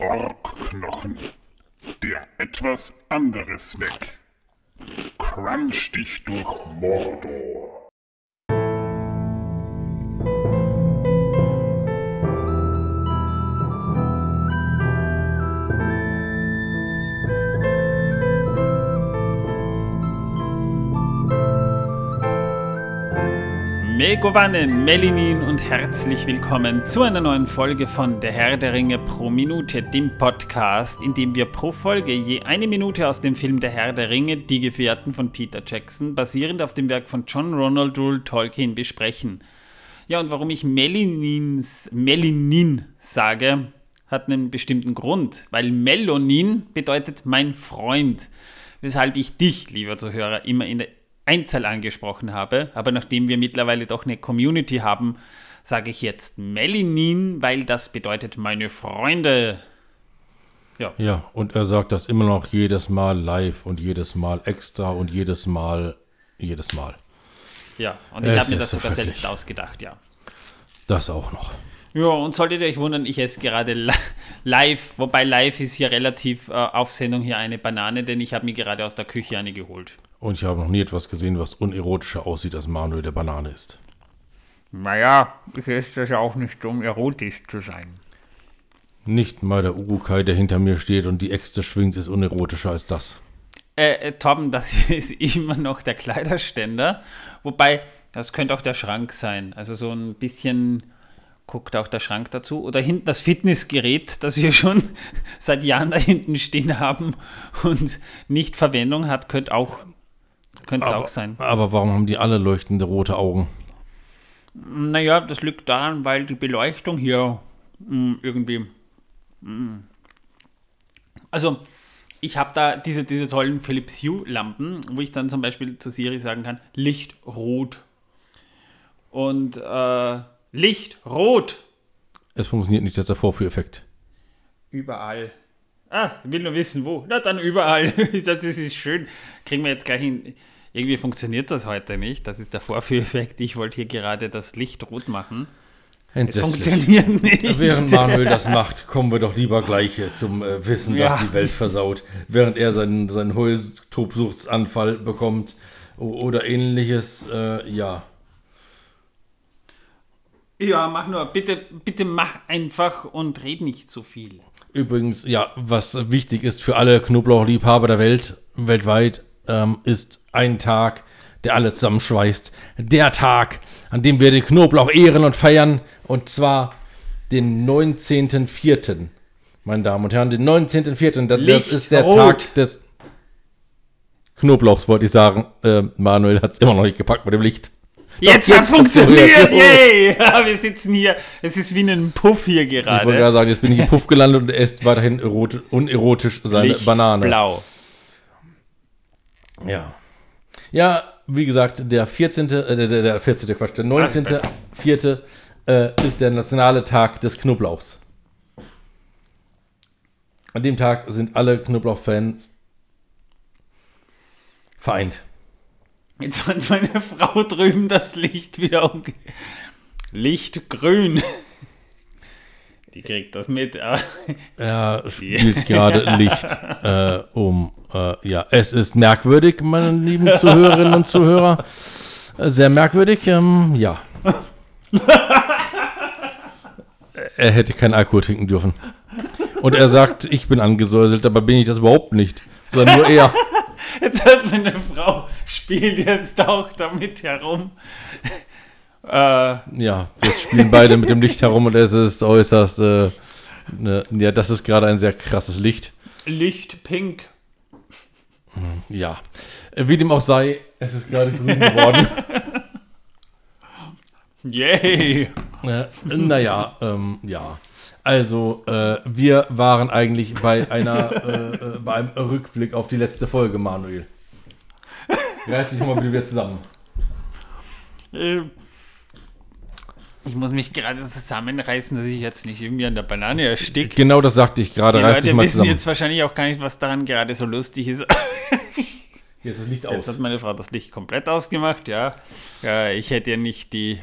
Orkknochen. Der etwas andere Snack. Crunch dich durch Mordor. Megovanen, Melinin und herzlich willkommen zu einer neuen Folge von Der Herr der Ringe pro Minute, dem Podcast, in dem wir pro Folge je eine Minute aus dem Film Der Herr der Ringe, Die Gefährten von Peter Jackson, basierend auf dem Werk von John Ronald Rule Tolkien, besprechen. Ja, und warum ich Melinins, Melinin sage, hat einen bestimmten Grund, weil Melonin bedeutet mein Freund, weshalb ich dich, lieber Zuhörer, immer in der Einzahl angesprochen habe, aber nachdem wir mittlerweile doch eine Community haben, sage ich jetzt Melinin, weil das bedeutet meine Freunde. Ja. ja, und er sagt das immer noch jedes Mal live und jedes Mal extra und jedes Mal, jedes Mal. Ja, und ich habe mir das sogar selbst ausgedacht, ja. Das auch noch. Ja, und solltet ihr euch wundern, ich esse gerade live, wobei live ist hier relativ äh, auf Sendung hier eine Banane, denn ich habe mir gerade aus der Küche eine geholt. Und ich habe noch nie etwas gesehen, was unerotischer aussieht, als Manuel der Banane ist. Naja, ich esse das ja auch nicht, um erotisch zu sein. Nicht mal der Urukai, der hinter mir steht und die Äxte schwingt, ist unerotischer als das. Äh, äh, Tom, das ist immer noch der Kleiderständer. Wobei, das könnte auch der Schrank sein. Also so ein bisschen guckt auch der Schrank dazu. Oder hinten das Fitnessgerät, das wir schon seit Jahren da hinten stehen haben und nicht Verwendung hat, könnte auch könnte es auch sein. Aber warum haben die alle leuchtende rote Augen? Naja, das liegt daran, weil die Beleuchtung hier mh, hm, irgendwie. Mh. Hm. Also, ich habe da diese, diese tollen Philips Hue-Lampen, wo ich dann zum Beispiel zu Siri sagen kann: Licht rot. Und äh, Licht rot. Es funktioniert nicht, das ist der Vorführeffekt. Überall. Ah, will nur wissen, wo. Na, dann überall. das ist schön. Kriegen wir jetzt gleich hin. Irgendwie funktioniert das heute nicht. Das ist der Vorführeffekt. Ich wollte hier gerade das Licht rot machen. Es funktioniert nicht. Während Manuel das macht, kommen wir doch lieber gleich zum äh, Wissen, ja. das die Welt versaut. Während er seinen, seinen Heultobsuchtsanfall bekommt oder ähnliches, äh, ja. Ja, mach nur. Bitte, bitte mach einfach und red nicht so viel. Übrigens, ja, was wichtig ist für alle Knoblauchliebhaber der Welt, weltweit, ähm, ist ein Tag, der alle zusammenschweißt. Der Tag, an dem wir den Knoblauch ehren und feiern. Und zwar den 19.04. Meine Damen und Herren, den 19.04. Das, das ist der Tag des Knoblauchs, wollte ich sagen. Äh, Manuel hat es immer noch nicht gepackt mit dem Licht. Jetzt, hat es funktioniert, yay! Ja, wir sitzen hier, es ist wie ein Puff hier gerade. Ich wollte gerade sagen, jetzt bin ich im Puff gelandet und er isst weiterhin unerotisch seine Licht Banane. blau. Ja. Ja, wie gesagt, der 14., äh, der, der 14. Quatsch, der 19.4. Äh, ist der nationale Tag des Knoblauchs. An dem Tag sind alle Knoblauchfans vereint. Jetzt hat meine Frau drüben das Licht wieder um. Lichtgrün. Die kriegt das mit. er spielt gerade Licht äh, um. Äh, ja, es ist merkwürdig, meine lieben Zuhörerinnen und Zuhörer. Sehr merkwürdig, ähm, ja. er hätte keinen Alkohol trinken dürfen. Und er sagt, ich bin angesäuselt, aber bin ich das überhaupt nicht. Sondern nur er. Jetzt hat meine Frau, spielt jetzt auch damit herum. Äh, ja, jetzt spielen beide mit dem Licht herum und es ist äußerst. Äh, ne, ja, das ist gerade ein sehr krasses Licht. Licht pink. Ja. Wie dem auch sei, es ist gerade grün geworden. Yay! Äh, naja, ähm, ja. Also, äh, wir waren eigentlich bei einer, äh, äh, bei einem Rückblick auf die letzte Folge, Manuel. Reiß dich mal wieder zusammen. Ähm, ich muss mich gerade zusammenreißen, dass ich jetzt nicht irgendwie an der Banane ersticke. Genau das sagte ich gerade. Die Reiß Leute wissen zusammen. jetzt wahrscheinlich auch gar nicht, was daran gerade so lustig ist. Jetzt ist das Licht aus. Jetzt hat meine Frau das Licht komplett ausgemacht, ja. ja ich hätte ja nicht die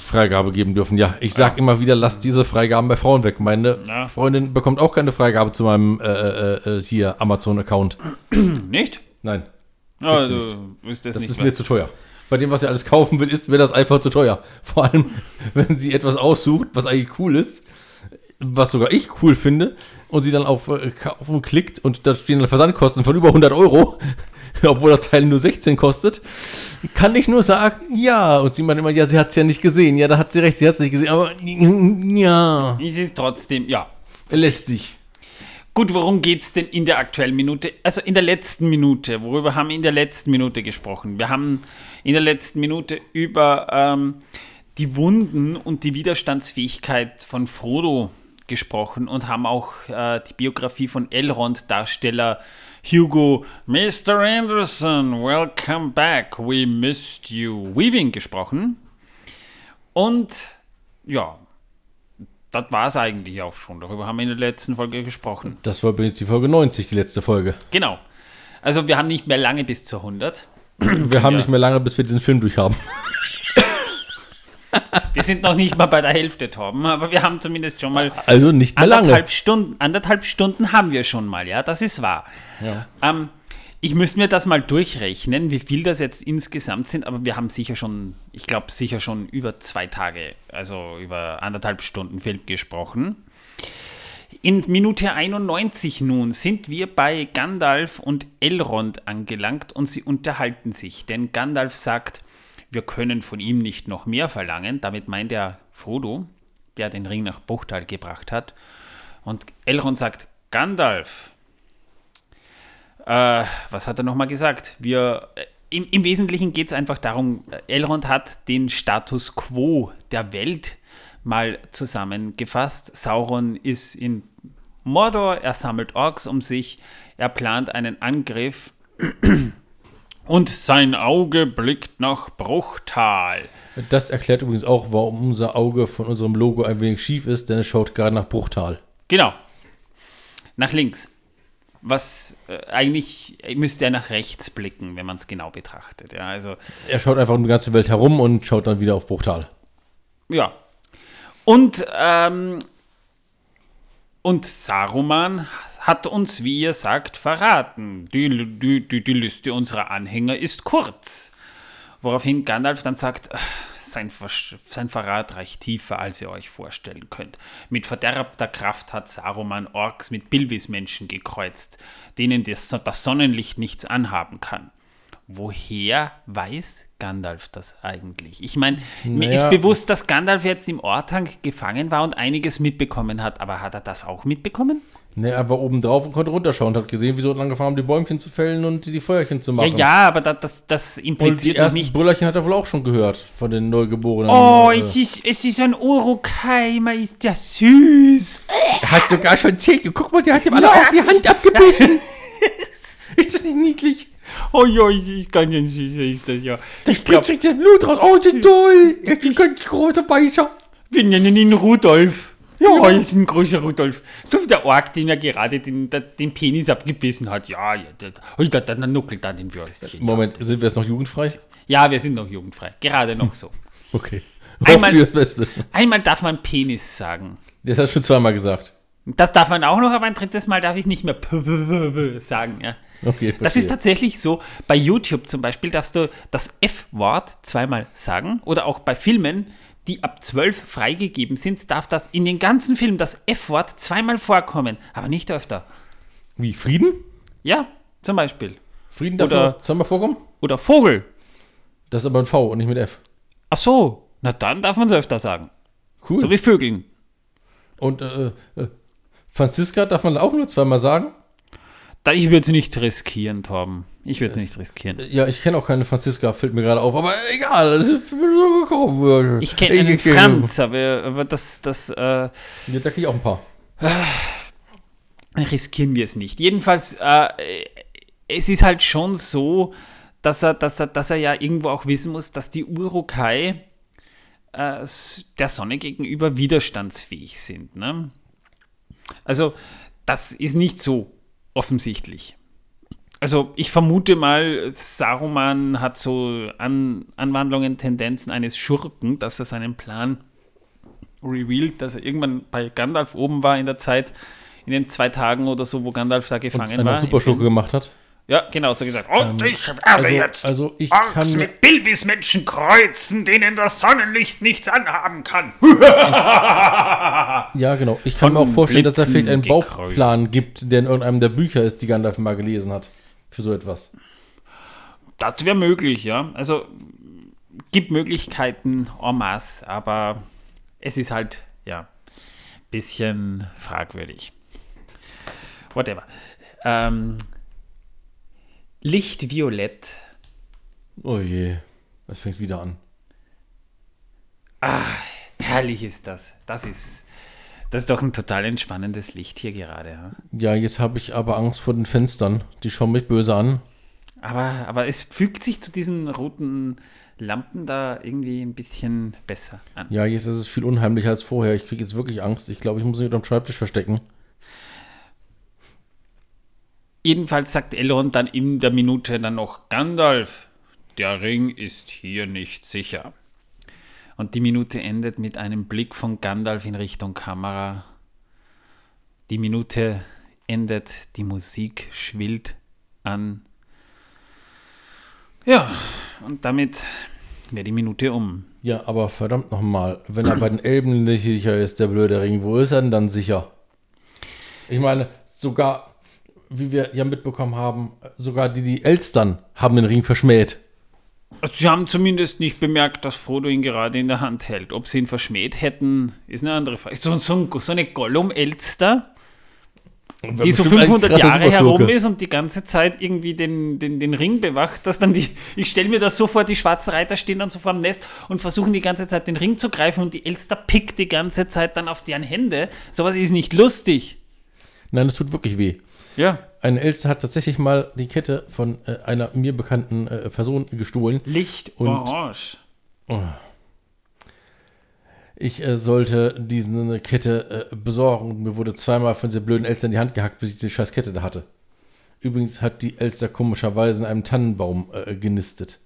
Freigabe geben dürfen. Ja, ich sag immer wieder, lasst diese Freigaben bei Frauen weg. Meine Ja. Freundin bekommt auch keine Freigabe zu meinem äh, äh, äh, hier Amazon-Account. Nicht? Nein, Also, nicht. ist das, das ist mir zu teuer. Bei dem, was sie alles kaufen will, ist mir das einfach zu teuer. Vor allem, wenn sie etwas aussucht, was eigentlich cool ist, was sogar ich cool finde, und sie dann auf äh, Kaufen klickt und da stehen dann Versandkosten von über 100 Euro, obwohl das Teil nur 16 kostet, kann ich nur sagen, ja. Und sie meint immer, ja, sie hat es ja nicht gesehen. Ja, da hat sie recht, sie hat es nicht gesehen, aber ja, Es ist trotzdem, ja. lästig. Gut, worum geht es denn in der aktuellen Minute? Also in der letzten Minute. Worüber haben wir in der letzten Minute gesprochen? Wir haben in der letzten Minute über ähm, die Wunden und die Widerstandsfähigkeit von Frodo gesprochen und haben auch äh, die Biografie von Elrond-Darsteller Hugo Mr. Anderson, welcome back, we missed you, Weaving gesprochen. Und ja, das war es eigentlich auch schon. Darüber haben wir in der letzten Folge gesprochen. Das war übrigens die Folge 90, die letzte Folge. Genau. Also wir haben nicht mehr lange bis zur 100. Wir haben Ja. nicht mehr lange, bis wir diesen Film durchhaben. Wir sind noch nicht mal bei der Hälfte, Torben, aber wir haben zumindest schon mal Also nicht mehr lange. anderthalb Stunden, anderthalb Stunden haben wir schon mal, ja, das ist wahr. Ähm, ich müsste mir das mal durchrechnen, wie viel das jetzt insgesamt sind, aber wir haben sicher schon, ich glaube sicher schon über zwei Tage, also über anderthalb Stunden Film gesprochen. In Minute 91 nun sind wir bei Gandalf und Elrond angelangt und sie unterhalten sich, denn Gandalf sagt, wir können von ihm nicht noch mehr verlangen, damit meint er Frodo, der den Ring nach Bruchtal gebracht hat. Und Elrond sagt, Gandalf, äh, was hat er nochmal gesagt? Wir, äh, im, Im Wesentlichen geht es einfach darum, äh, Elrond hat den Status quo der Welt mal zusammengefasst. Sauron ist in Mordor, er sammelt Orks um sich, er plant einen Angriff und sein Auge blickt nach Bruchtal. Das erklärt übrigens auch, warum unser Auge von unserem Logo ein wenig schief ist, denn es schaut gerade nach Bruchtal. Genau. Nach links. Was äh, eigentlich müsste er nach rechts blicken, wenn man es genau betrachtet. Ja, also, Er schaut einfach um die ganze Welt herum und schaut dann wieder auf Bruchtal. ja. Und, ähm, und Saruman hat uns, wie ihr sagt, verraten. Die, die, die, die Liste unserer Anhänger ist kurz. Woraufhin Gandalf dann sagt, "Ach, sein, sein Verrat reicht tiefer, als ihr euch vorstellen könnt. Mit verderbter Kraft hat Saruman Orks mit Bilvis-Menschen gekreuzt, denen das, das Sonnenlicht nichts anhaben kann. Woher weiß Gandalf das eigentlich? Ich meine, mir Naja. ist bewusst, dass Gandalf jetzt im Ortang gefangen war und einiges mitbekommen hat, aber hat er das auch mitbekommen? Ne, er war oben drauf und konnte runterschauen und hat gesehen, wie sie unten angefangen haben, die Bäumchen zu fällen und die Feuerchen zu Ja, machen. ja, aber das, das, das Und die impliziert noch nicht. Brüllerchen hat er wohl auch schon gehört von den Neugeborenen. Oh, Äh, es ist, es ist ein Urukeimer, ist ja süß. er hat sogar schon Zähne. Guck mal, der hat ihm alle auf die Hand abgebissen. ist das nicht niedlich? Oh ja, ist ganz ein süßer, ist das ja. Ich glaube, kriegt das Blut raus. Oh, so toll. Er ist ein ganz großer Beißer. wir nennen ihn Rudolf. Ja, ist ein großer Rudolf. So wie der Ork, dem er gerade den, den, den Penis abgebissen hat. Ja, ja, der, oh, der, der nuckelt da den Würstchen. Moment, sind wir jetzt noch jugendfrei? Ja, wir sind noch jugendfrei. Gerade noch so. Okay. Einmal- Hoffen wir das Beste. Einmal darf man Penis sagen. Das hast du schon zweimal gesagt. Das darf man auch noch, aber ein drittes Mal darf ich nicht mehr sagen. Ja. Okay, Das ist tatsächlich so. Bei YouTube zum Beispiel darfst du das F-Wort zweimal sagen oder auch bei Filmen, die ab 12 freigegeben sind, darf das in den ganzen Filmen das F-Wort zweimal vorkommen, aber nicht öfter. Wie, Frieden? Ja, zum Beispiel. Frieden darf Oder- zweimal vorkommen? Oder Vogel. Das ist aber ein V und nicht mit F. Ach so, na dann darf man es öfter sagen. Cool. So wie Vögeln. und äh, äh, Franziska darf man auch nur zweimal sagen? Da, ich würde es nicht riskieren, Torben. Ich würde es nicht riskieren. Ja, ich kenne auch keine Franziska, fällt mir gerade auf, aber egal, das ist mir so gekommen. Ich kenne einen Franz, aber, aber das, das äh, Ja, da kriege ich auch ein paar. riskieren wir es nicht. Jedenfalls, äh, es ist halt schon so, dass er, dass, er, dass er ja irgendwo auch wissen muss, dass die Urukai äh, der Sonne gegenüber widerstandsfähig sind. Ne? Also, das ist nicht so offensichtlich. Also ich vermute mal, Saruman hat so An Anwandlungen, Tendenzen eines Schurken, dass er seinen Plan revealed, dass er irgendwann bei Gandalf oben war in der Zeit, in den zwei Tagen oder so, wo Gandalf da gefangen Und war. Superschurke gemacht hat. Ja, genau, so gesagt. Und ich werde Also, jetzt also ich Orks kann mir, mit Bilvis-Menschen kreuzen, denen das Sonnenlicht nichts anhaben kann. ja genau, ich kann mir Von auch vorstellen, dass es vielleicht einen Blitzen Bauplan gibt, der in irgendeinem der Bücher ist, die Gandalf mal gelesen hat. Für so etwas. Das wäre möglich, ja. Also gibt Möglichkeiten en masse, aber es ist halt, ja, bisschen fragwürdig. Whatever. Ähm, Lichtviolett. Oh je, das fängt wieder an. Herrlich ist das. Das ist, das ist doch ein total entspannendes Licht hier gerade. Ja? Ja, jetzt habe ich aber Angst vor den Fenstern. Die schauen mich böse an. Aber, aber es fügt sich zu diesen roten Lampen da irgendwie ein bisschen besser an. Ja, jetzt ist es viel unheimlicher als vorher. Ich kriege jetzt wirklich Angst. Ich glaube, ich muss mich unterm Schreibtisch verstecken. Jedenfalls sagt Elrond dann in der Minute dann noch, Gandalf, der Ring ist hier nicht sicher. Und die Minute endet mit einem Blick von Gandalf in Richtung Kamera. Die Minute endet, die Musik schwillt an. Ja, und damit wäre die Minute um. Ja, aber verdammt nochmal, wenn er bei den Elben nicht sicher ist, der blöde Ring, wo ist er denn dann sicher? Ich meine, sogar, wie wir ja mitbekommen haben, sogar die, die Elstern haben den Ring verschmäht. Also sie haben zumindest nicht bemerkt, dass Frodo ihn gerade in der Hand hält. Ob sie ihn verschmäht hätten, ist eine andere Frage. So, so, so eine Gollum-Elster, die so Bestimmt ein 500 krasser Jahre herum ist und die ganze Zeit irgendwie den, den, den Ring bewacht, dass dann die, ich stelle mir das so vor, die schwarzen Reiter stehen dann so vor dem Nest und versuchen die ganze Zeit den Ring zu greifen und die Elster pickt die ganze Zeit dann auf deren Hände. Sowas ist nicht lustig. Nein, das tut wirklich weh. Ja. Eine Elster hat tatsächlich mal die Kette von äh, einer mir bekannten äh, Person gestohlen. Licht Und- orange. Ich äh, sollte diese Kette äh, besorgen und mir wurde zweimal von dieser blöden Elster in die Hand gehackt, bis ich diese scheiß Kette da hatte. Übrigens hat die Elster komischerweise in einem Tannenbaum äh, genistet,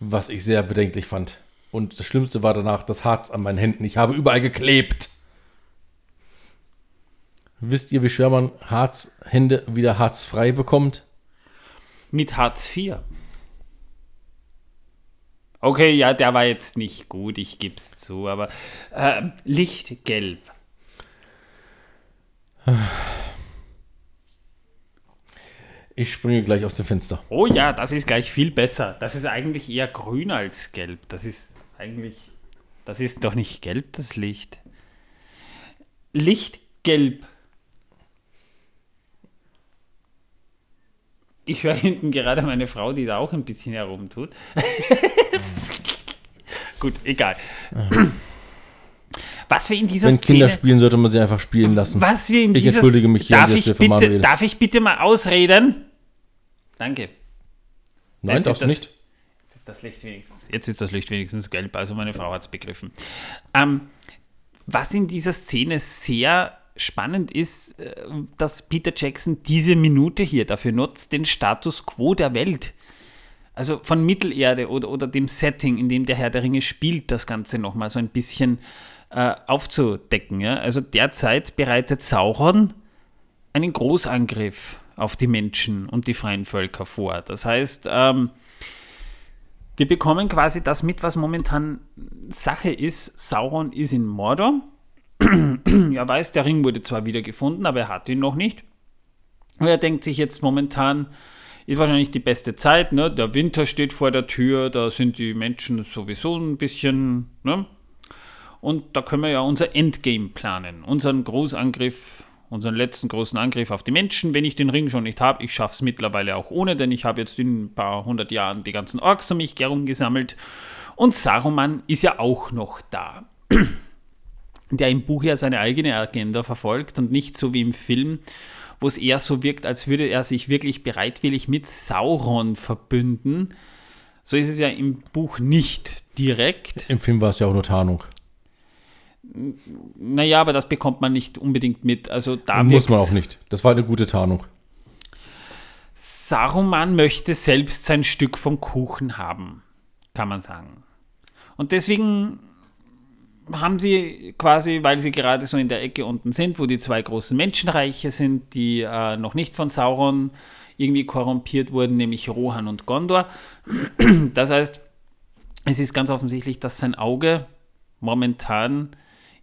was ich sehr bedenklich fand. Und das Schlimmste war danach das Harz an meinen Händen. Ich habe überall geklebt. Wisst ihr, wie schwer man Harzhände wieder harzfrei bekommt? Mit Hartz IV. Okay, ja, der war jetzt nicht gut, ich geb's zu, aber ähm, Lichtgelb. Ich springe gleich aus dem Fenster. Oh ja, das ist gleich viel besser. Das ist eigentlich eher grün als gelb. Das ist eigentlich. Das ist doch nicht gelb, das Licht. Lichtgelb. Ich höre hinten gerade meine Frau, die da auch ein bisschen herumtut. Gut, egal. Was wir in dieser Wenn Kinder Szene. spielen, sollte man sie einfach spielen lassen. Was wir in Ich dieser entschuldige mich hier darf ich bitte, Manuel. Darf ich bitte mal ausreden? Danke. Nein, Jetzt darfst ist du das- nicht. Jetzt ist das Licht wenigstens, jetzt ist das Licht wenigstens gelb, also meine Frau hat es begriffen. Ähm, was in dieser Szene sehr spannend ist, äh, dass Peter Jackson diese Minute hier dafür nutzt, den Status quo der Welt, also von Mittelerde oder, oder dem Setting, in dem der Herr der Ringe spielt, das Ganze nochmal so ein bisschen äh, aufzudecken. Ja? Also derzeit bereitet Sauron einen Großangriff auf die Menschen und die freien Völker vor. Das heißt, ähm, wir bekommen quasi das mit, was momentan Sache ist. Sauron ist in Mordor. er weiß, der Ring wurde zwar wieder gefunden, aber er hat ihn noch nicht. Und er denkt sich jetzt momentan, ist wahrscheinlich die beste Zeit, ne? Der Winter steht vor der Tür, da sind die Menschen sowieso ein bisschen, ne? Und da können wir ja unser Endgame planen, unseren Großangriff, unseren letzten großen Angriff auf die Menschen. Wenn ich den Ring schon nicht habe, ich schaffe es mittlerweile auch ohne, denn ich habe jetzt in ein paar hundert Jahren die ganzen Orks um mich herum gesammelt. Und Saruman ist ja auch noch da der im Buch ja seine eigene Agenda verfolgt und nicht so wie im Film, wo es eher so wirkt, als würde er sich wirklich bereitwillig mit Sauron verbünden. So ist es ja im Buch nicht direkt. Im Film war es ja auch nur Tarnung. Naja, aber das bekommt man nicht unbedingt mit. Also da Muss man auch nicht. Das war eine gute Tarnung. Saruman möchte selbst sein Stück vom Kuchen haben, kann man sagen. Und deswegen haben sie quasi, weil sie gerade so in der Ecke unten sind, wo die zwei großen Menschenreiche sind, die äh, noch nicht von Sauron irgendwie korrumpiert wurden, nämlich Rohan und Gondor. Das heißt, es ist ganz offensichtlich, dass sein Auge momentan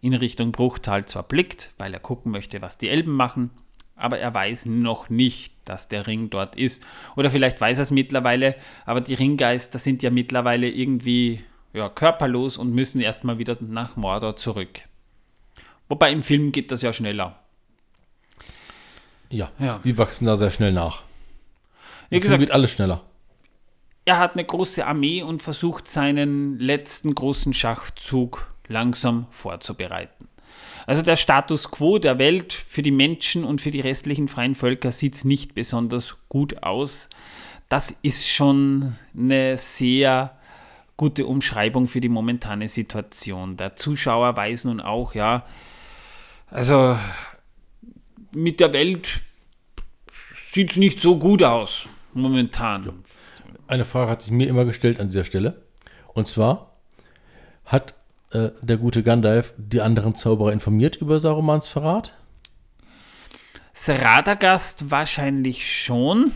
in Richtung Bruchtal zwar blickt, weil er gucken möchte, was die Elben machen, aber er weiß noch nicht, dass der Ring dort ist. Oder vielleicht weiß er es mittlerweile, aber die Ringgeister sind ja mittlerweile irgendwie ja, körperlos und müssen erstmal wieder nach Mordor zurück. Wobei im Film geht das ja schneller. Ja, Ja. die wachsen da sehr schnell nach. Wie gesagt, geht alles schneller. er hat eine große Armee und versucht seinen letzten großen Schachzug langsam vorzubereiten. Also der Status quo der Welt für die Menschen und für die restlichen freien Völker sieht es nicht besonders gut aus. Das ist schon eine sehr gute Umschreibung für die momentane Situation. Der Zuschauer weiß nun auch, ja, also mit der Welt sieht es nicht so gut aus momentan. Eine Frage hat sich mir immer gestellt an dieser Stelle. Und zwar hat äh, der gute Gandalf die anderen Zauberer informiert über Sarumans Verrat? Radagast wahrscheinlich schon.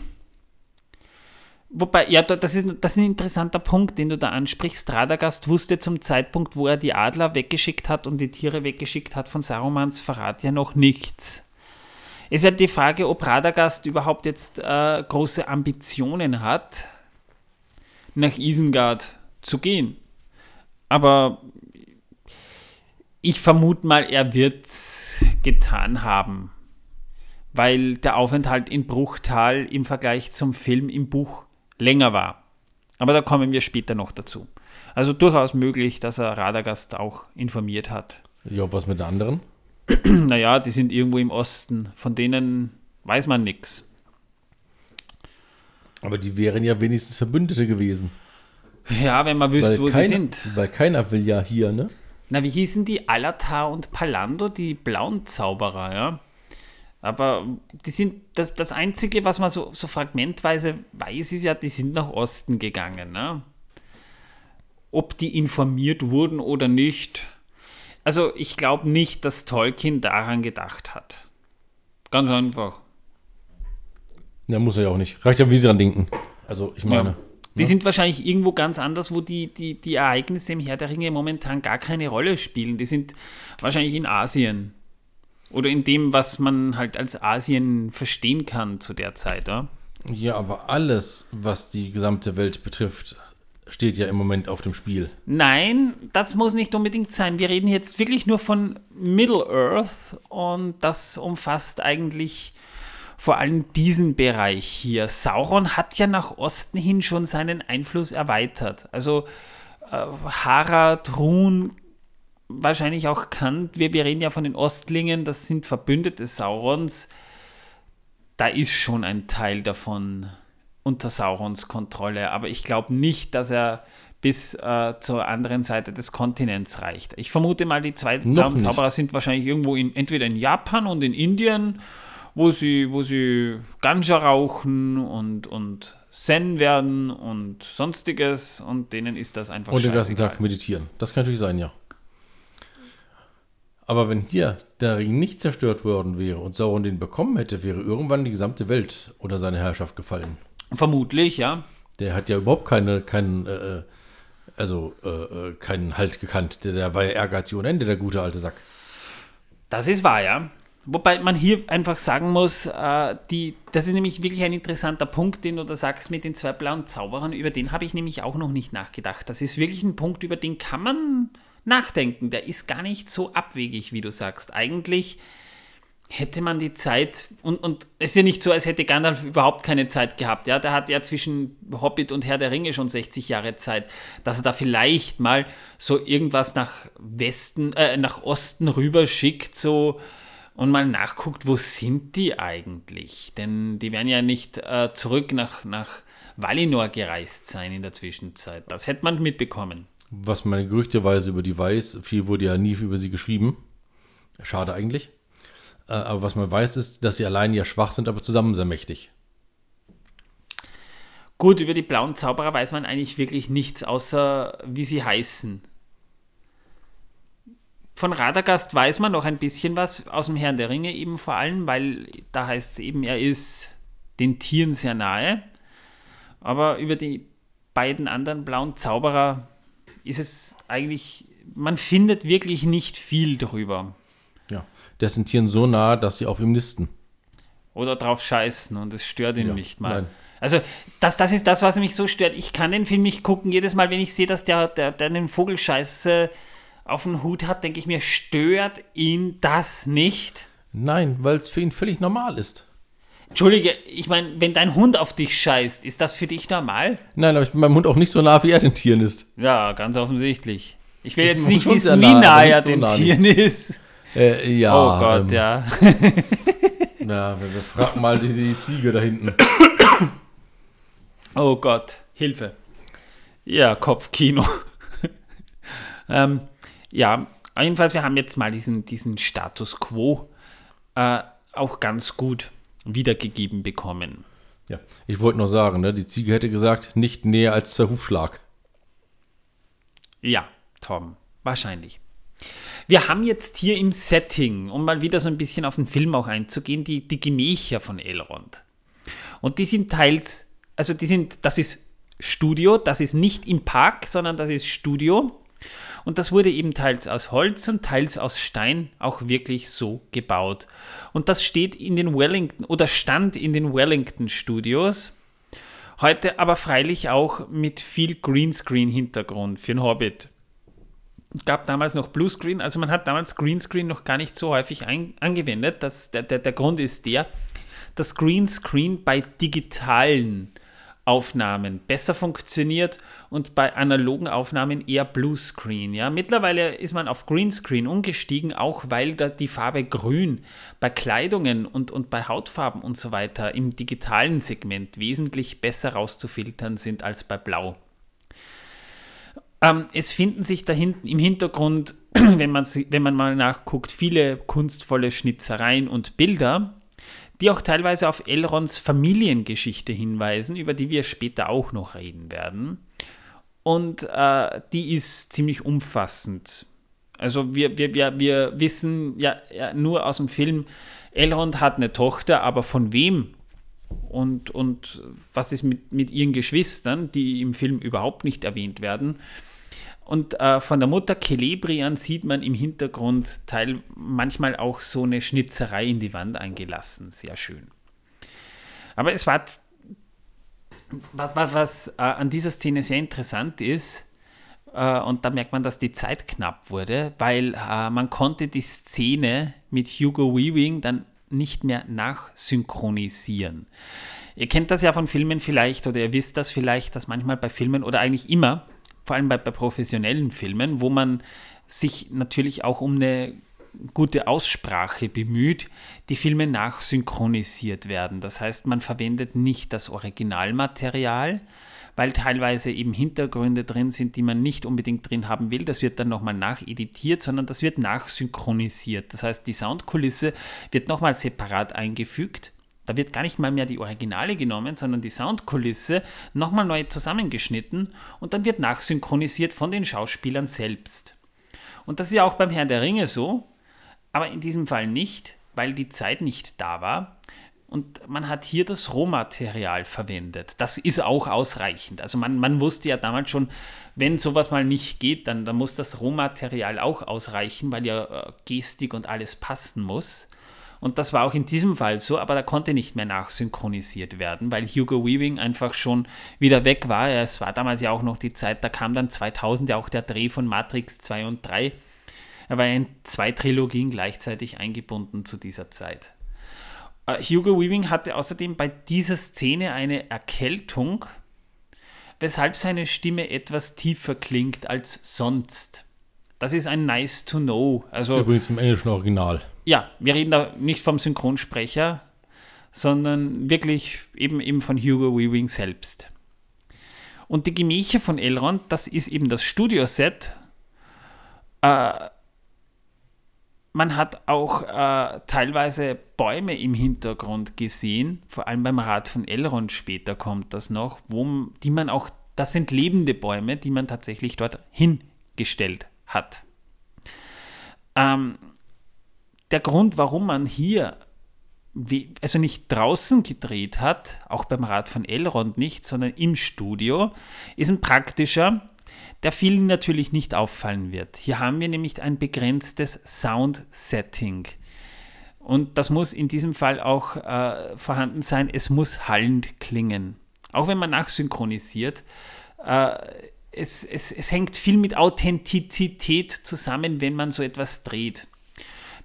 Wobei, ja, da- das ist, das ist ein interessanter Punkt, den du da ansprichst. Radagast wusste zum Zeitpunkt, wo er die Adler weggeschickt hat und die Tiere weggeschickt hat, von Sarumans Verrat ja noch nichts. Ist ja die Frage, ob Radagast überhaupt jetzt äh, große Ambitionen hat, nach Isengard zu gehen. Aber ich vermute mal, er wird's getan haben weil der Aufenthalt in Bruchtal im Vergleich zum Film im Buch länger war. Aber da kommen wir später noch dazu. Also durchaus möglich, dass er Radagast auch informiert hat. Ja, was mit den anderen? Naja, die sind irgendwo im Osten, von denen weiß man nichts. Aber die wären ja wenigstens Verbündete gewesen. Ja, wenn man wüsste, wo keiner, die sind. Weil keiner will ja hier, ne? Na, wie hießen die? Alatar und Palando, die blauen Zauberer, ja? Aber die sind, das, das Einzige, was man so, so fragmentweise weiß, ist ja, die sind nach Osten gegangen. Ne? Ob die informiert wurden oder nicht. Also ich glaube nicht, dass Tolkien daran gedacht hat. Ganz einfach. Ja, muss er ja auch nicht. Reicht ja, wie sie dran denken. Also, ich meine. Ja. Die sind wahrscheinlich irgendwo ganz anders, wo die, die, die Ereignisse im Herr der Ringe momentan gar keine Rolle spielen. Die sind wahrscheinlich in Asien. Oder in dem, was man halt als Asien verstehen kann zu der Zeit. Ja? Ja, aber alles, was die gesamte Welt betrifft, steht ja im Moment auf dem Spiel. Nein, das muss nicht unbedingt sein. Wir reden jetzt wirklich nur von Middle-earth und das umfasst eigentlich vor allem diesen Bereich hier. Sauron hat ja nach Osten hin schon seinen Einfluss erweitert. Also äh, Harad, Run, wahrscheinlich auch Kant, wir, wir reden ja von den Ostlingen, das sind Verbündete Saurons. Da ist schon ein Teil davon unter Saurons Kontrolle, aber ich glaube nicht, dass er bis äh, zur anderen Seite des Kontinents reicht. Ich vermute mal, die zwei. Zauberer sind wahrscheinlich irgendwo in, entweder in Japan und in Indien, wo sie, wo sie Ganja rauchen und, und Zen werden und sonstiges und denen ist das einfach Und den ganzen. Tag meditieren. Das kann natürlich sein, ja. Aber wenn hier der Ring nicht zerstört worden wäre und Sauron den bekommen hätte, wäre irgendwann die gesamte Welt unter seine Herrschaft gefallen. Vermutlich, ja. Der hat ja überhaupt keine, keinen, äh, äh, also äh, äh, keinen Halt gekannt. Der, der war ja ehrgeizig ohne Ende, der gute alte Sack. Das ist wahr, ja. Wobei man hier einfach sagen muss, äh, die, das ist nämlich wirklich ein interessanter Punkt, den du da sagst mit den zwei blauen Zauberern. Über den habe ich nämlich auch noch nicht nachgedacht. Das ist wirklich ein Punkt, über den kann man nachdenken. Der ist gar nicht so abwegig, wie du sagst. Eigentlich hätte man die Zeit, und, und es ist ja nicht so, als hätte Gandalf überhaupt keine Zeit gehabt. Ja, der hat ja zwischen Hobbit und Herr der Ringe schon 60 Jahre Zeit, dass er da vielleicht mal so irgendwas nach Westen, äh, nach Osten rüber schickt, so und mal nachguckt, wo sind die eigentlich? Denn die werden ja nicht äh, zurück nach, nach Valinor gereist sein in der Zwischenzeit. Das hätte man mitbekommen. Was man gerüchteweise über die weiß, viel wurde ja nie über sie geschrieben. Schade eigentlich. Äh, aber was man weiß, ist, dass sie allein ja schwach sind, aber zusammen sehr mächtig. Gut, über die blauen Zauberer weiß man eigentlich wirklich nichts, außer wie sie heißen. Von Radagast weiß man noch ein bisschen was, aus dem Herrn der Ringe eben vor allem, weil da heißt es eben, er ist den Tieren sehr nahe. Aber über die beiden anderen blauen Zauberer ist es eigentlich, man findet wirklich nicht viel drüber. Ja, der sind Tieren so nah, dass sie auf ihm nisten. Oder drauf scheißen und es stört ihn Ja, nicht mal. nein. Also, das, das ist das, was mich so stört. Ich kann den Film nicht gucken. Jedes Mal, wenn ich sehe, dass der, der, der einen Vogelscheiße auf dem Hut hat, denke ich mir, stört ihn das nicht? Nein, weil es für ihn völlig normal ist. Entschuldige, ich meine, wenn dein Hund auf dich scheißt, ist das für dich normal? Nein, aber ich bin meinem Hund auch nicht so nah, wie er den Tieren ist. Ja, ganz offensichtlich. Ich will Ich jetzt nicht wissen, wie nah, nah er nicht so den nah Tieren ist. Äh, ja. oh Gott, ähm, ja. Ja, wir, wir fragen mal die, die Ziege da hinten. Oh Gott, Hilfe. Ja, Kopfkino. ähm, ja, jedenfalls, wir haben jetzt mal diesen, diesen Status quo äh, auch ganz gut wiedergegeben bekommen. Ja, ich wollte noch sagen, ne, die Ziege hätte gesagt, nicht näher als der Hufschlag. Ja, Tom, wahrscheinlich. Wir haben jetzt hier im Setting, um mal wieder so ein bisschen auf den Film auch einzugehen, die, die Gemächer von Elrond. Und die sind teils, also die sind, das ist Studio, das ist nicht im Park, sondern das ist Studio. Und das wurde eben teils aus Holz und teils aus Stein auch wirklich so gebaut. Und das steht in den Wellington oder stand in den Wellington Studios. Heute aber freilich auch mit viel Greenscreen-Hintergrund für den Hobbit. Gab damals noch Bluescreen, also man hat damals Greenscreen noch gar nicht so häufig ein, angewendet. Das, der, der, der Grund ist der, dass Greenscreen bei digitalen Aufnahmen besser funktioniert und bei analogen Aufnahmen eher Bluescreen. Ja? Mittlerweile ist man auf Greenscreen umgestiegen, auch weil da die Farbe Grün bei Kleidungen und, und bei Hautfarben und so weiter im digitalen Segment wesentlich besser rauszufiltern sind als bei Blau. Ähm, es finden sich da hinten im Hintergrund, wenn man, wenn man mal nachguckt, viele kunstvolle Schnitzereien und Bilder, die auch teilweise auf Elrons Familiengeschichte hinweisen, über die wir später auch noch reden werden. Und äh, die ist ziemlich umfassend. Also wir, wir, wir, wir wissen ja, ja nur aus dem Film, Elrond hat eine Tochter, aber von wem und, und was ist mit, mit ihren Geschwistern, die im Film überhaupt nicht erwähnt werden. Und äh, von der Mutter Celebrian sieht man im Hintergrund Teil manchmal auch so eine Schnitzerei in die Wand eingelassen. Sehr schön. Aber es war, was, was, was äh, an dieser Szene sehr interessant ist, äh, und da merkt man, dass die Zeit knapp wurde, weil äh, man konnte die Szene mit Hugo Weaving dann nicht mehr nachsynchronisieren. Ihr kennt das ja von Filmen vielleicht oder ihr wisst das vielleicht, dass manchmal bei Filmen oder eigentlich immer, vor allem bei, bei professionellen Filmen, wo man sich natürlich auch um eine gute Aussprache bemüht, die Filme nachsynchronisiert werden. Das heißt, man verwendet nicht das Originalmaterial, weil teilweise eben Hintergründe drin sind, die man nicht unbedingt drin haben will. Das wird dann nochmal nacheditiert, sondern das wird nachsynchronisiert. Das heißt, die Soundkulisse wird nochmal separat eingefügt. Da wird gar nicht mal mehr die Originale genommen, sondern die Soundkulisse nochmal neu zusammengeschnitten und dann wird nachsynchronisiert von den Schauspielern selbst. Und das ist ja auch beim Herrn der Ringe so, aber in diesem Fall nicht, weil die Zeit nicht da war. Und man hat hier das Rohmaterial verwendet. Das ist auch ausreichend. Also man, man wusste ja damals schon, wenn sowas mal nicht geht, dann, dann muss das Rohmaterial auch ausreichen, weil ja äh, Gestik und alles passen muss. Und das war auch in diesem Fall so, aber da konnte nicht mehr nachsynchronisiert werden, weil Hugo Weaving einfach schon wieder weg war. Es war damals ja auch noch die Zeit, da kam dann 2000 ja auch der Dreh von Matrix 2 und 3. Er war in zwei Trilogien gleichzeitig eingebunden zu dieser Zeit. Äh, Hugo Weaving hatte außerdem bei dieser Szene eine Erkältung, weshalb seine Stimme etwas tiefer klingt als sonst. Das ist ein nice to know. Also Übrigens im englischen Original. Ja, wir reden da nicht vom Synchronsprecher, sondern wirklich eben, eben von Hugo Weaving selbst. Und die Gemächer von Elrond, das ist eben das Studioset. Äh, man hat auch äh, teilweise Bäume im Hintergrund gesehen, vor allem beim Rad von Elrond später kommt das noch, wo, die man auch, das sind lebende Bäume, die man tatsächlich dort hingestellt hat. Ähm, der Grund, warum man hier also nicht draußen gedreht hat, auch beim Rad von Elrond nicht, sondern im Studio, ist ein praktischer, der vielen natürlich nicht auffallen wird. Hier haben wir nämlich ein begrenztes Sound-Setting. Und das muss in diesem Fall auch äh, vorhanden sein. Es muss hallend klingen. Auch wenn man nachsynchronisiert. Äh, es, es, es hängt viel mit Authentizität zusammen, wenn man so etwas dreht.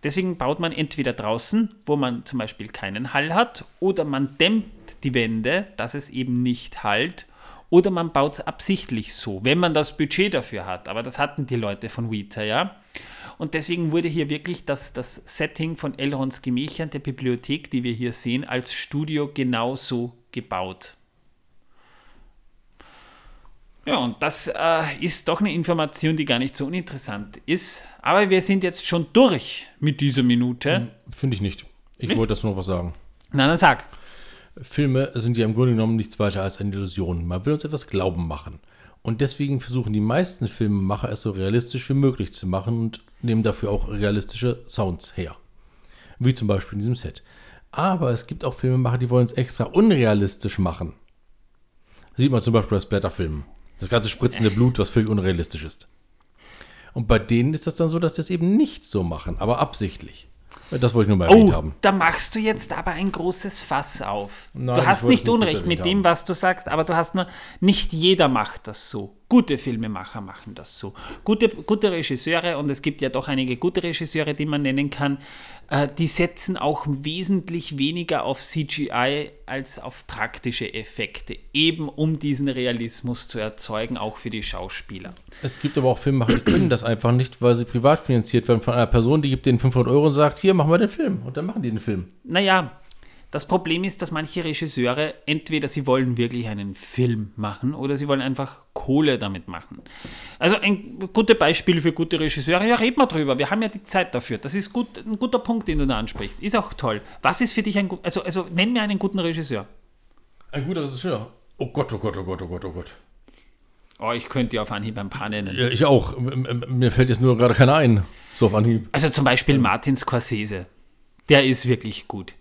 Deswegen baut man entweder draußen, wo man zum Beispiel keinen Hall hat, oder man dämmt die Wände, dass es eben nicht hallt, oder man baut es absichtlich so, wenn man das Budget dafür hat. Aber das hatten die Leute von Weta, ja. Und deswegen wurde hier wirklich das, das Setting von Elrons Gemächern, der Bibliothek, die wir hier sehen, als Studio genauso gebaut. Ja, und das äh, ist doch eine Information, die gar nicht so uninteressant ist. Aber wir sind jetzt schon durch mit dieser Minute. Hm, finde ich nicht. Ich nicht? wollte das nur was sagen. Na, dann sag. Filme sind ja im Grunde genommen nichts weiter als eine Illusion. Man will uns etwas glauben machen. Und deswegen versuchen die meisten Filmemacher es so realistisch wie möglich zu machen und nehmen dafür auch realistische Sounds her. Wie zum Beispiel in diesem Set. Aber es gibt auch Filmemacher, die wollen es extra unrealistisch machen. sieht man zum Beispiel bei Splatterfilmen. Das ganze spritzende Blut, was völlig unrealistisch ist. Und bei denen ist das dann so, dass sie es eben nicht so machen, aber absichtlich. Das wollte ich nur mal erwähnt oh, haben. Da machst du jetzt aber ein großes Fass auf. Nein, du hast nicht Unrecht mit dem, was du sagst, aber du hast nur, nicht jeder macht das so. Gute Filmemacher machen das so. Gute, gute Regisseure, und es gibt ja doch einige gute Regisseure, die man nennen kann, äh, die setzen auch wesentlich weniger auf CGI als auf praktische Effekte, eben um diesen Realismus zu erzeugen, auch für die Schauspieler. Es gibt aber auch Filmemacher, die können das einfach nicht, weil sie privat finanziert werden von einer Person, die gibt denen 500 Euro und sagt, hier, machen wir den Film. Und dann machen die den Film. Naja, das Problem ist, dass manche Regisseure entweder sie wollen wirklich einen Film machen oder sie wollen einfach Kohle damit machen. Also ein gutes Beispiel für gute Regisseure, ja, reden wir drüber. Wir haben ja die Zeit dafür. Das ist gut, ein guter Punkt, den du da ansprichst. Ist auch toll. Was ist für dich ein also also nenn mir einen guten Regisseur. Ein guter Regisseur. Oh Gott, oh Gott, oh Gott, oh Gott, oh Gott. Oh, ich könnte dir auf Anhieb ein paar nennen. Ja, ich auch. Mir fällt jetzt nur gerade keiner ein. So auf Anhieb. Also zum Beispiel Martin Scorsese. Der ist wirklich gut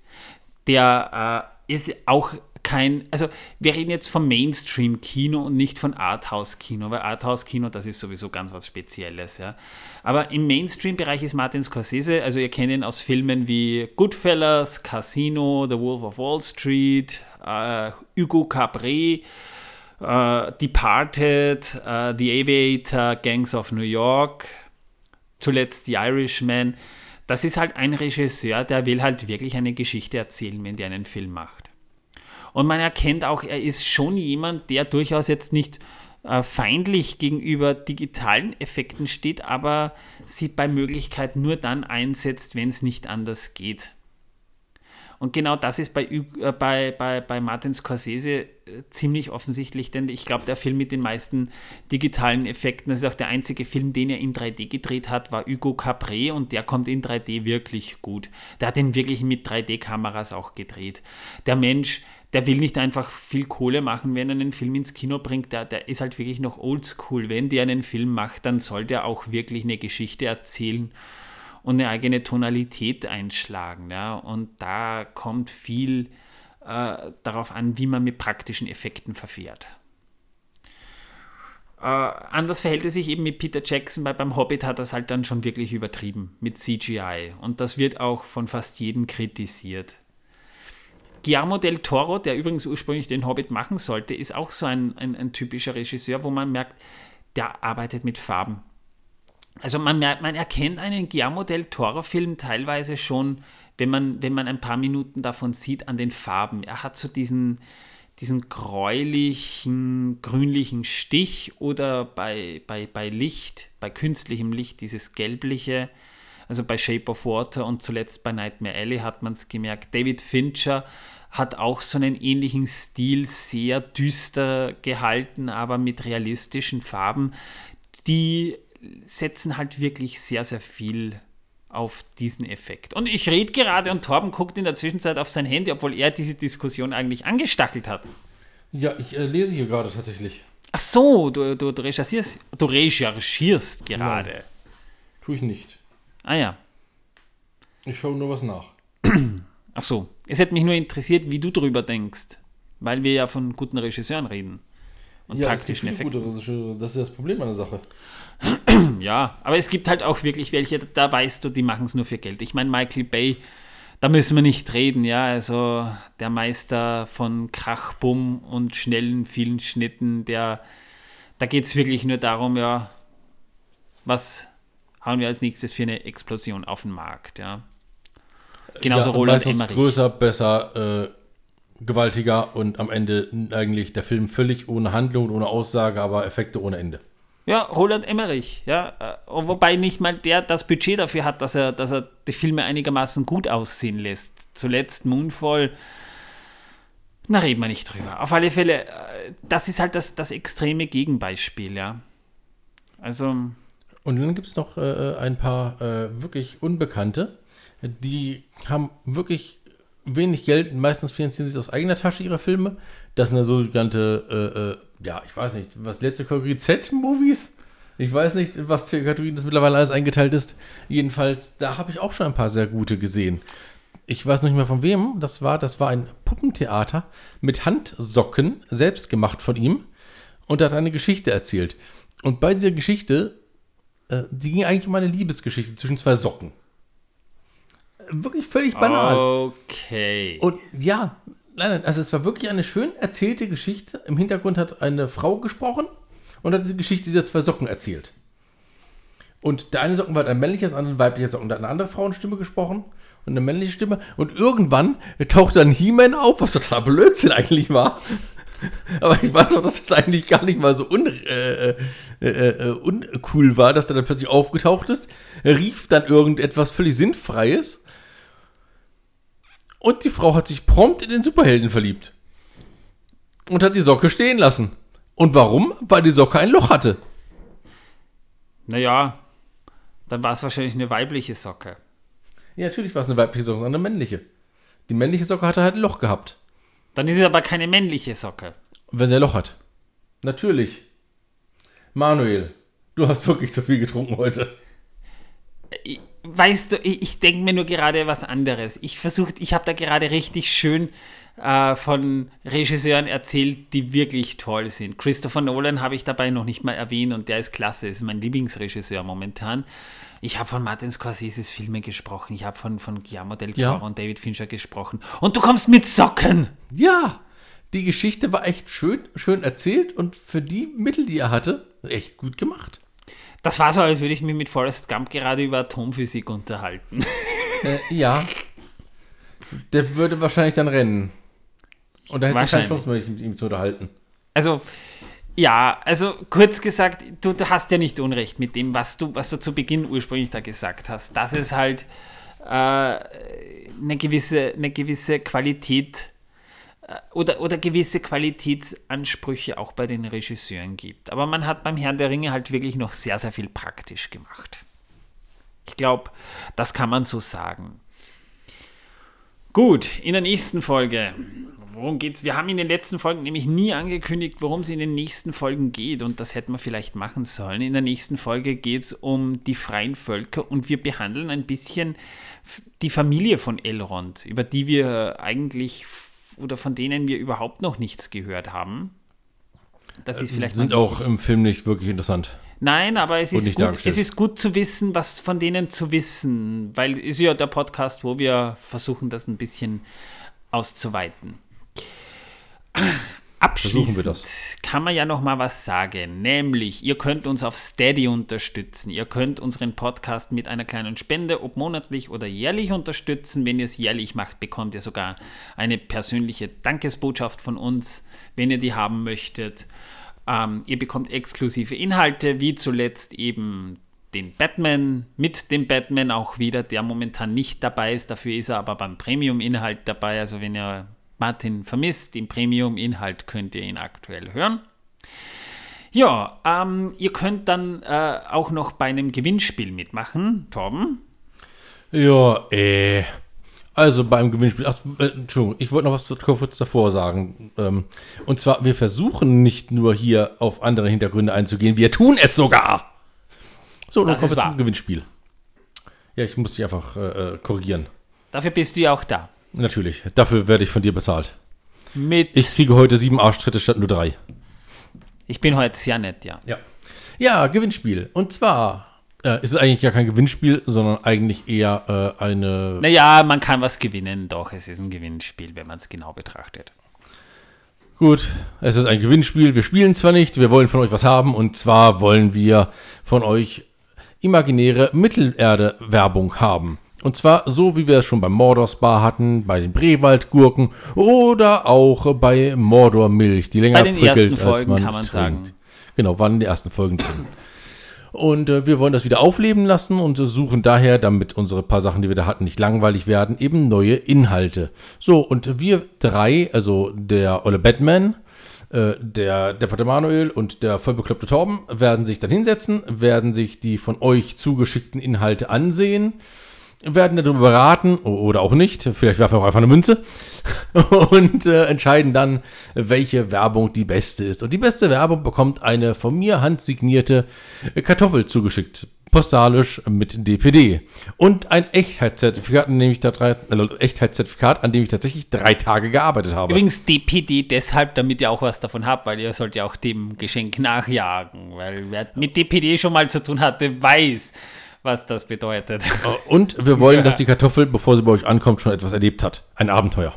der äh, ist auch kein, also wir reden jetzt vom Mainstream-Kino und nicht von Arthouse-Kino, weil Arthouse-Kino, das ist sowieso ganz was Spezielles, ja. Aber im Mainstream-Bereich ist Martin Scorsese, also ihr kennt ihn aus Filmen wie Goodfellas, Casino, The Wolf of Wall Street, äh, Hugo Cabret, äh, Departed, äh, The Aviator, Gangs of New York, zuletzt The Irishman das ist halt ein Regisseur, der will halt wirklich eine Geschichte erzählen, wenn der einen Film macht. Und man erkennt auch, er ist schon jemand, der durchaus jetzt nicht äh, feindlich gegenüber digitalen Effekten steht, aber sie bei Möglichkeit nur dann einsetzt, wenn es nicht anders geht. Und genau das ist bei, äh, bei, bei, bei Martin Scorsese äh, ziemlich offensichtlich, denn ich glaube, der Film mit den meisten digitalen Effekten, das ist auch der einzige Film, den er in 3D gedreht hat, war Hugo Capret und der kommt in 3D wirklich gut. Der hat ihn wirklich mit 3D-Kameras auch gedreht. Der Mensch, der will nicht einfach viel Kohle machen, wenn er einen Film ins Kino bringt, der, der ist halt wirklich noch oldschool. Wenn der einen Film macht, dann soll der auch wirklich eine Geschichte erzählen und eine eigene Tonalität einschlagen. Ja? Und da kommt viel äh, darauf an, wie man mit praktischen Effekten verfährt. Äh, anders verhält es sich eben mit Peter Jackson, weil beim Hobbit hat er es halt dann schon wirklich übertrieben mit CGI. Und das wird auch von fast jedem kritisiert. Guillermo del Toro, der übrigens ursprünglich den Hobbit machen sollte, ist auch so ein, ein, ein typischer Regisseur, wo man merkt, der arbeitet mit Farben also man, man erkennt einen Guillermo del Toro-Film teilweise schon, wenn man, wenn man ein paar Minuten davon sieht, an den Farben. Er hat so diesen, diesen gräulichen, grünlichen Stich oder bei, bei, bei Licht, bei künstlichem Licht, dieses gelbliche. Also bei Shape of Water und zuletzt bei Nightmare Alley hat man es gemerkt. David Fincher hat auch so einen ähnlichen Stil, sehr düster gehalten, aber mit realistischen Farben, die setzen halt wirklich sehr, sehr viel auf diesen Effekt. Und ich rede gerade und Torben guckt in der Zwischenzeit auf sein Handy, obwohl er diese Diskussion eigentlich angestachelt hat. Ja, ich äh, lese hier gerade tatsächlich. Ach so, du, du, du recherchierst, du recherchierst gerade. Ja. Tue ich nicht. Ah ja. Ich schaue nur was nach. Ach so, es hätte mich nur interessiert, wie du drüber denkst, weil wir ja von guten Regisseuren reden. Und ja, praktischen Effekten. Das ist das Problem an der Sache. Ja, aber es gibt halt auch wirklich welche, da weißt du, die machen es nur für Geld. Ich meine, Michael Bay, da müssen wir nicht reden, ja. Also der Meister von Krach, Bumm und schnellen, vielen Schnitten, der, da geht es wirklich nur darum, ja, was hauen wir als nächstes für eine Explosion auf den Markt, ja. Genauso ja, Roland Emmerich. Größer, besser, äh, gewaltiger und am Ende eigentlich der Film völlig ohne Handlung, ohne Aussage, aber Effekte ohne Ende. Ja, Roland Emmerich, ja. Äh, wobei nicht mal der das Budget dafür hat, dass er, dass er die Filme einigermaßen gut aussehen lässt. Zuletzt Moonfall. Na, reden wir nicht drüber. Auf alle Fälle, äh, das ist halt das, das extreme Gegenbeispiel, ja. Also. Und dann gibt es noch äh, ein paar äh, wirklich Unbekannte, die haben wirklich wenig Geld, meistens finanzieren sie sich aus eigener Tasche ihre Filme. Das sind ja sogenannte, äh, äh, ja, ich weiß nicht, was letzte Kategorie Z-Movies? Ich weiß nicht, was für Kategorien das mittlerweile alles eingeteilt ist. Jedenfalls, da habe ich auch schon ein paar sehr gute gesehen. Ich weiß nicht mehr von wem das war. Das war ein Puppentheater mit Handsocken, selbst gemacht von ihm. Und er hat eine Geschichte erzählt. Und bei dieser Geschichte, äh, die ging eigentlich um eine Liebesgeschichte zwischen zwei Socken wirklich völlig banal. Okay. Und ja, nein, also es war wirklich eine schön erzählte Geschichte. Im Hintergrund hat eine Frau gesprochen und hat diese Geschichte dieser zwei Socken erzählt. Und der eine Socken war ein männliches, der andere ein weiblicher Socken. Da hat eine andere Frauenstimme gesprochen und eine männliche Stimme. Und irgendwann taucht dann He-Man auf, was total Blödsinn eigentlich war. Aber ich weiß auch, dass das eigentlich gar nicht mal so un, äh, äh, äh, äh uncool war, dass der dann plötzlich aufgetaucht ist. Er rief dann irgendetwas völlig Sinnfreies und die Frau hat sich prompt in den Superhelden verliebt. Und hat die Socke stehen lassen. Und warum? Weil die Socke ein Loch hatte. Naja, dann war es wahrscheinlich eine weibliche Socke. Ja, natürlich war es eine weibliche Socke, sondern eine männliche. Die männliche Socke hatte halt ein Loch gehabt. Dann ist es aber keine männliche Socke. wenn sie ein Loch hat. Natürlich. Manuel, du hast wirklich zu viel getrunken heute. Ich, weißt du, ich, ich denke mir nur gerade was anderes. Ich versuche, ich habe da gerade richtig schön äh, von Regisseuren erzählt, die wirklich toll sind. Christopher Nolan habe ich dabei noch nicht mal erwähnt und der ist klasse, ist mein Lieblingsregisseur momentan. Ich habe von Martin Scorseses Filme gesprochen, ich habe von, von Guillermo del Toro ja. und David Fincher gesprochen. Und du kommst mit Socken! Ja, die Geschichte war echt schön, schön erzählt und für die Mittel, die er hatte, echt gut gemacht. Das war so, als würde ich mich mit Forrest Gump gerade über Atomphysik unterhalten. Äh, ja. Der würde wahrscheinlich dann rennen. Und da hätte ich keine Chance mehr, mich mit ihm zu unterhalten. Also, ja, also kurz gesagt, du, du, hast ja nicht Unrecht mit dem, was du, was du zu Beginn ursprünglich da gesagt hast, dass es halt äh, eine, gewisse, eine gewisse Qualität oder, oder gewisse Qualitätsansprüche auch bei den Regisseuren gibt. Aber man hat beim Herrn der Ringe halt wirklich noch sehr, sehr viel praktisch gemacht. Ich glaube, das kann man so sagen. Gut, in der nächsten Folge. Worum geht's? Wir haben in den letzten Folgen nämlich nie angekündigt, worum es in den nächsten Folgen geht und das hätten wir vielleicht machen sollen. In der nächsten Folge geht es um die freien Völker und wir behandeln ein bisschen die Familie von Elrond, über die wir eigentlich oder von denen wir überhaupt noch nichts gehört haben. Das ist äh, vielleicht sind auch im Film nicht wirklich interessant. Nein, aber es ist, gut, es ist gut zu wissen, was von denen zu wissen, weil es ist ja der Podcast, wo wir versuchen, das ein bisschen auszuweiten. Abschließend kann man ja noch mal was sagen, nämlich ihr könnt uns auf Steady unterstützen. Ihr könnt unseren Podcast mit einer kleinen Spende, ob monatlich oder jährlich unterstützen. Wenn ihr es jährlich macht, bekommt ihr sogar eine persönliche Dankesbotschaft von uns, wenn ihr die haben möchtet. Ähm, ihr bekommt exklusive Inhalte, wie zuletzt eben den Batman, mit dem Batman auch wieder, der momentan nicht dabei ist. Dafür ist er aber beim Premium-Inhalt dabei. Also wenn ihr Martin vermisst. Im Premium-Inhalt könnt ihr ihn aktuell hören. Ja, ähm, ihr könnt dann äh, auch noch bei einem Gewinnspiel mitmachen, Torben. Ja, äh. Also beim Gewinnspiel, ach, äh, Entschuldigung, ich wollte noch was kurz davor sagen. Ähm, und zwar, wir versuchen nicht nur hier auf andere Hintergründe einzugehen, wir tun es sogar. So, Das kommen wir wahr. zum Gewinnspiel. Ja, ich muss dich einfach äh, äh, korrigieren. Dafür bist du ja auch da. Natürlich, dafür werde ich von dir bezahlt. Mit. Ich kriege heute sieben Arschtritte statt nur drei. Ich bin heute sehr nett, ja. Ja. Ja, Gewinnspiel. Und zwar äh, ist es eigentlich ja kein Gewinnspiel, sondern eigentlich eher äh, eine. Naja, man kann was gewinnen, doch, es ist ein Gewinnspiel, wenn man es genau betrachtet. Gut, es ist ein Gewinnspiel. Wir spielen zwar nicht, wir wollen von euch was haben. Und zwar wollen wir von euch imaginäre Mittelerde-Werbung haben. Und zwar so, wie wir es schon beim Mordor Spa hatten, bei den Brewaldgurken oder auch bei Mordor Milch, die länger Bei den prickelt, ersten als Folgen kann man trinkt. sagen. Genau, waren in den ersten Folgen drin. Und äh, wir wollen das wieder aufleben lassen und suchen daher, damit unsere paar Sachen, die wir da hatten, nicht langweilig werden, eben neue Inhalte. So, und wir drei, also der Olle Batman, äh, der Depperte Manuel und der vollbekloppte Torben, werden sich dann hinsetzen, werden sich die von euch zugeschickten Inhalte ansehen, werden darüber beraten oder auch nicht, vielleicht werfen wir auch einfach eine Münze und äh, entscheiden dann, welche Werbung die beste ist. Und die beste Werbung bekommt eine von mir handsignierte Kartoffel zugeschickt. Postalisch mit DPD. Und ein Echtheitszertifikat, an dem ich da drei, äh, Echtheitszertifikat, an dem ich tatsächlich drei Tage gearbeitet habe. Übrigens DPD deshalb, damit ihr auch was davon habt, weil ihr sollt ja auch dem Geschenk nachjagen. Weil wer mit DPD schon mal zu tun hatte, weiß, was das bedeutet. Und wir wollen, dass die Kartoffel, bevor sie bei euch ankommt, schon etwas erlebt hat. Ein Abenteuer.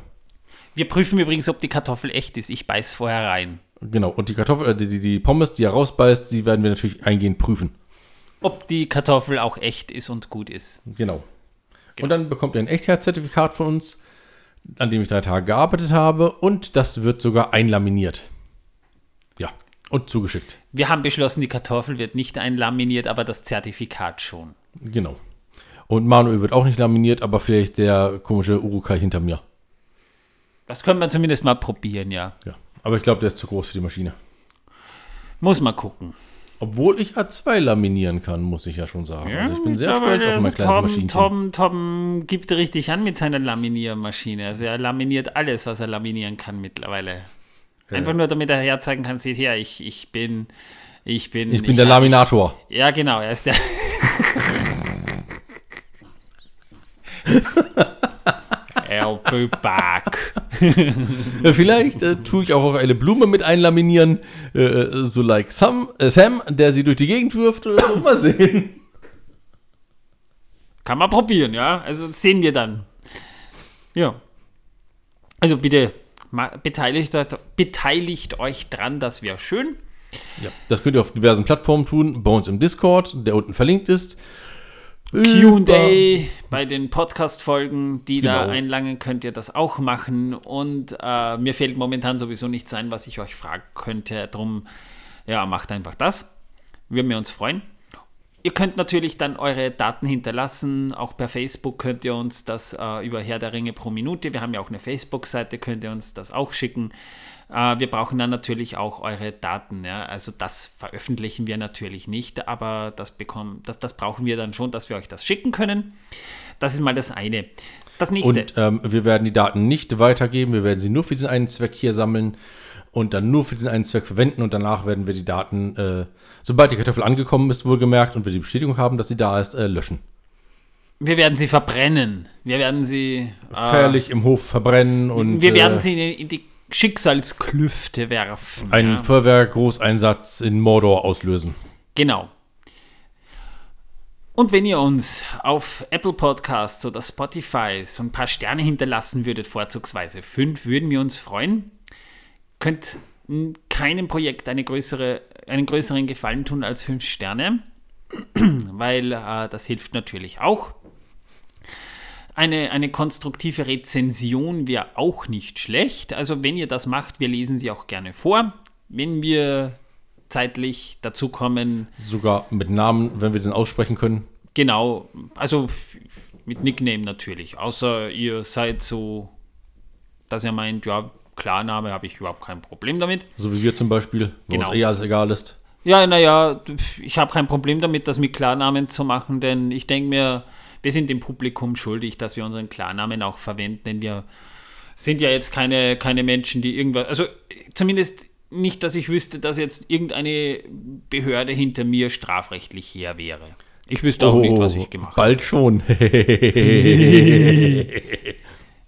Wir prüfen übrigens, ob die Kartoffel echt ist. Ich beiß vorher rein. Genau. Und die Kartoffel, äh, die, die, Pommes, die er rausbeißt, die werden wir natürlich eingehend prüfen. Ob die Kartoffel auch echt ist und gut ist. Genau. Und dann bekommt ihr ein Echtheitszertifikat von uns, an dem ich drei Tage gearbeitet habe. Und das wird sogar einlaminiert. Ja. Und zugeschickt. Wir haben beschlossen, die Kartoffel wird nicht einlaminiert, aber das Zertifikat schon. Genau. Und Manuel wird auch nicht laminiert, aber vielleicht der komische Urukai hinter mir. Das können wir zumindest mal probieren, ja. Ja. Aber ich glaube, der ist zu groß für die Maschine. Muss mal gucken. Obwohl ich A2 laminieren kann, muss ich ja schon sagen. also ich bin sehr stolz auf also mein kleines Tom, Maschinchen. Tom, Tom gibt richtig an mit seiner Laminiermaschine. Also er laminiert alles, was er laminieren kann mittlerweile. Einfach nur, damit er herzeigen kann, seht her, ich, ich bin, ich bin. Ich bin der Laminator. ja, genau, er ist der. I'll be back. Vielleicht äh, tue ich auch eine Blume mit einlaminieren, äh, so like Sam, äh, Sam, der sie durch die Gegend wirft. So. Mal sehen. Kann man probieren, ja. Also sehen wir dann. Ja. Also bitte beteiligt, beteiligt euch dran, das wäre schön. Ja, das könnt ihr auf diversen Plattformen tun. Bei uns im Discord, der unten verlinkt ist. QA bei den Podcast-Folgen, die da Genau. einlangen, könnt ihr das auch machen. Und äh, mir fällt momentan sowieso nichts ein, was ich euch fragen könnte. Drum, ja, macht einfach das. Würden wir uns freuen. Ihr könnt natürlich dann eure Daten hinterlassen. Auch per Facebook könnt ihr uns das äh, über Herr der Ringe pro Minute. Wir haben ja auch eine Facebook-Seite, könnt ihr uns das auch schicken. Äh, wir brauchen dann natürlich auch eure Daten. Ja? Also das veröffentlichen wir natürlich nicht, aber das, bekommen, das, das brauchen wir dann schon, dass wir euch das schicken können. Das ist mal das eine. Das nächste. Und ähm, wir werden die Daten nicht weitergeben. Wir werden sie nur für diesen einen Zweck hier sammeln und dann nur für diesen einen Zweck verwenden. Und danach werden wir die Daten, äh, sobald die Kartoffel angekommen ist, wohlgemerkt, und wir die Bestätigung haben, dass sie da ist, äh, löschen. wir werden sie verbrennen. Wir werden sie. Äh, Fährlich im Hof verbrennen und wir werden äh, sie in, in die Schicksalsklüfte werfen. einen ja. Feuerwehr-Großeinsatz in Mordor auslösen. Genau. Und wenn ihr uns auf Apple Podcasts oder Spotify so ein paar Sterne hinterlassen würdet, vorzugsweise fünf, würden wir uns freuen. Könnt keinem Projekt eine größere, einen größeren Gefallen tun als fünf Sterne, weil äh, das hilft natürlich auch. Eine, eine konstruktive Rezension wäre auch nicht schlecht. Also wenn ihr das macht, wir lesen sie auch gerne vor. Wenn wir zeitlich dazu kommen, Sogar mit Namen, wenn wir den aussprechen können. Genau, also mit Nickname natürlich. Außer ihr seid so, dass ihr meint, ja, Klarname habe ich überhaupt kein Problem damit. So wie wir zum Beispiel, wo Genau. uns eh alles egal ist. Ja, naja, ich habe kein Problem damit, das mit Klarnamen zu machen, denn ich denke mir, wir sind dem Publikum schuldig, dass wir unseren Klarnamen auch verwenden, denn wir sind ja jetzt keine, keine Menschen, die irgendwas, also zumindest nicht, dass ich wüsste, dass jetzt irgendeine Behörde hinter mir strafrechtlich her wäre. Ich wüsste auch nicht, was ich gemacht habe. Bald schon.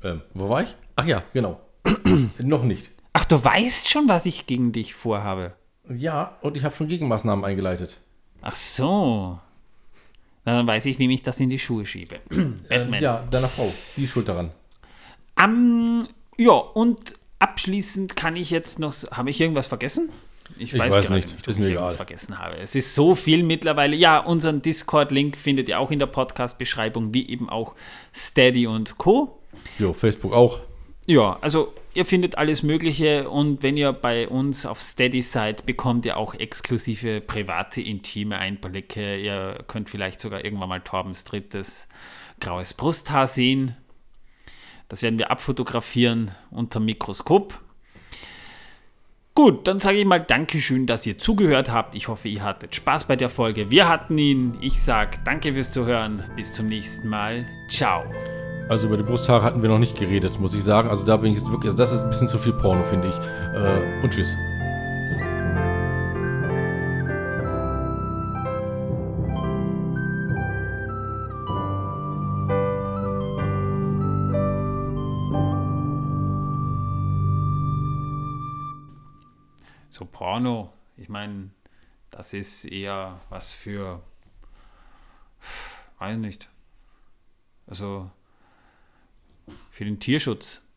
ähm, wo war ich? Ach ja, genau. Noch nicht. Ach, du weißt schon, was ich gegen dich vorhabe. Ja, und ich habe schon Gegenmaßnahmen eingeleitet. Ach so. Na, dann weiß ich, wie ich das in die Schuhe schiebe. Ähm, Batman. ja, deiner Frau. Die ist schuld daran. Am- ja, und abschließend kann ich jetzt noch. Habe ich irgendwas vergessen? Ich weiß gerade nicht. ob Ist ich mir irgendwas egal. vergessen habe. Es ist so viel mittlerweile. Ja, unseren Discord-Link findet ihr auch in der Podcast-Beschreibung, wie eben auch Steady und Co. Jo, Facebook auch. Ja, also ihr findet alles Mögliche und wenn ihr bei uns auf Steady seid, bekommt ihr auch exklusive private, intime Einblicke. Ihr könnt vielleicht sogar irgendwann mal Torbens drittes graues Brusthaar sehen. Das werden wir abfotografieren unter Mikroskop. Gut, dann sage ich mal Dankeschön, dass ihr zugehört habt. Ich hoffe, ihr hattet Spaß bei der Folge. Wir hatten ihn. Ich sage danke fürs Zuhören. Bis zum nächsten Mal. Ciao. Also über die Brusthaare hatten wir noch nicht geredet, muss ich sagen. Also da bin ich jetzt wirklich, also das ist ein bisschen zu viel Porno, finde ich. Äh, und tschüss. So Porno, ich meine, das ist eher was für, weiß nicht, also für den Tierschutz.